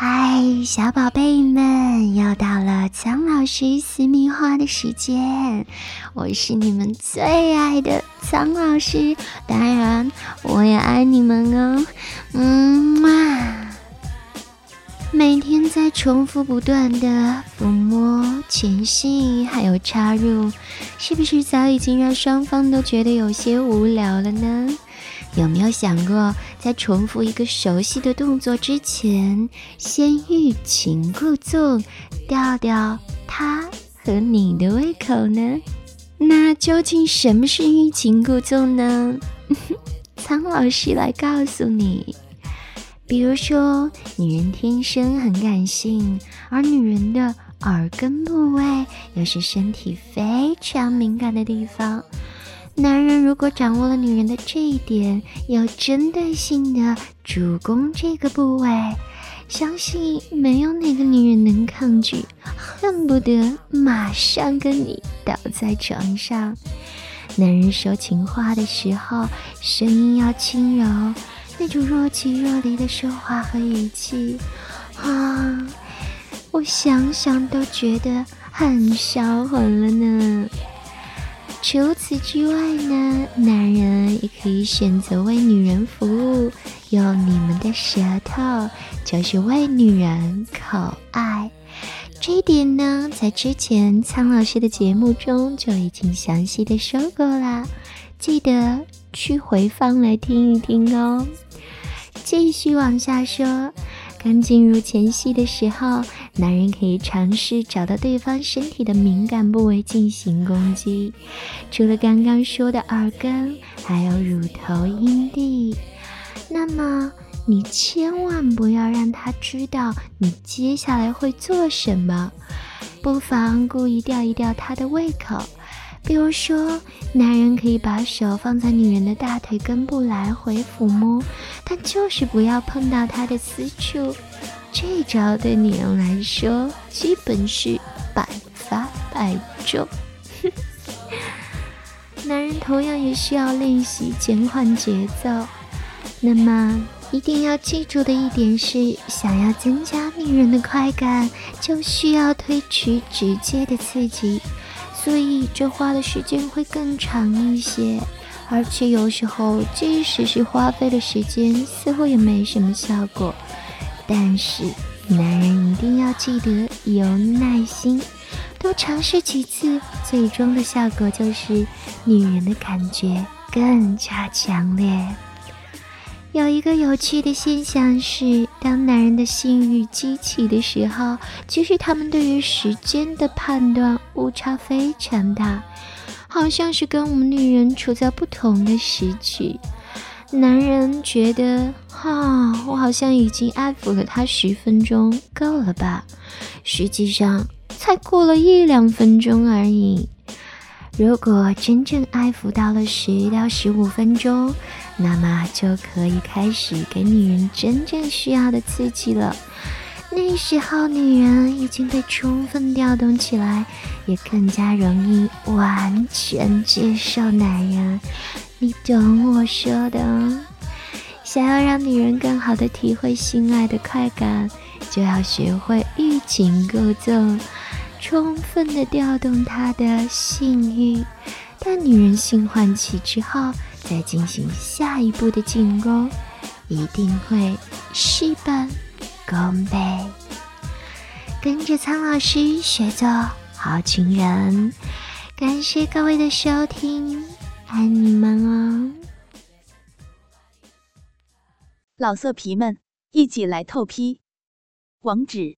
嗨，小宝贝们，又到了苍老师私密话的时间，我是你们最爱的苍老师，当然我也爱你们哦，嗯嘛。每天在重复不断的抚摸、前戏，还有插入，是不是早已经让双方都觉得有些无聊了呢？有没有想过，在重复一个熟悉的动作之前，先欲擒故纵，吊吊他和你的胃口呢？那究竟什么是欲擒故纵呢？苍老师来告诉你。比如说，女人天生很感性，而女人的耳根部位又是身体非常敏感的地方。男人如果掌握了女人的这一点，有针对性的主攻这个部位，相信没有哪个女人能抗拒，恨不得马上跟你倒在床上。男人说情话的时候，声音要轻柔，那种若即若离的说话和语气，啊，我想想都觉得很销魂了呢。除此之外呢，男人也可以选择为女人服务，用你们的舌头，就是为女人口爱。这一点呢，在之前苍老师的节目中就已经详细的说过啦，记得去回放来听一听哦。继续往下说。刚进入前戏的时候，男人可以尝试找到对方身体的敏感部位进行攻击。除了刚刚说的耳根，还有乳头、阴蒂。那么你千万不要让他知道你接下来会做什么，不妨故意吊一吊他的胃口。比如说，男人可以把手放在女人的大腿根部来回抚摸，但就是不要碰到她的私处。这招对女人来说基本是百发百中。男人同样也需要练习减缓节奏。那么，一定要记住的一点是，想要增加女人的快感，就需要推迟直接的刺激。所以这花的时间会更长一些，而且有时候即使是花费了时间，似乎也没什么效果。但是男人一定要记得有耐心，多尝试几次，最终的效果就是女人的感觉更加强烈。有一个有趣的现象是，当男人的性欲激起的时候，其实他们对于时间的判断误差非常大，好像是跟我们女人处在不同的时区。男人觉得，哈，我好像已经爱抚了他十分钟，够了吧？实际上，才过了一两分钟而已。如果真正爱抚到了十到十五分钟，那么就可以开始给女人真正需要的刺激了。那时候，女人已经被充分调动起来，也更加容易完全接受男人。你懂我说的。想要让女人更好的体会性爱的快感，就要学会欲擒故纵。充分的调动她的性欲，当女人性唤起之后，再进行下一步的进攻，一定会事半功倍。跟着苍老师学做好情人，感谢各位的收听，爱你们哦！老色皮们，一起来透批，网址。